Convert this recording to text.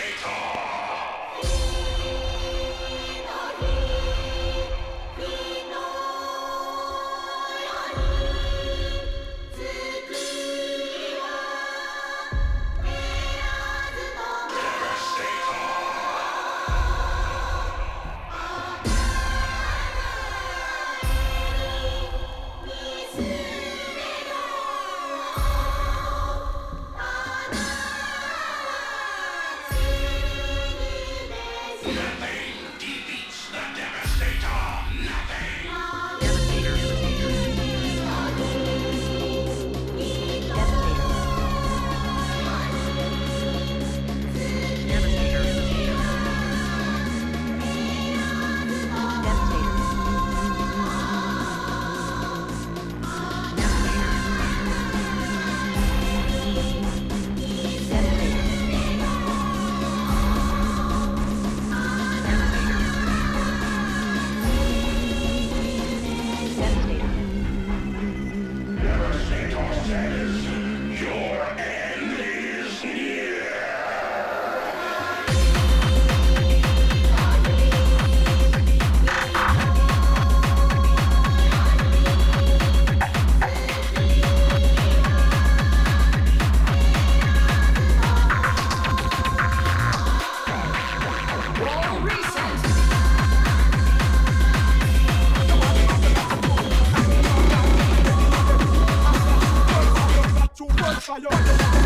Satan. And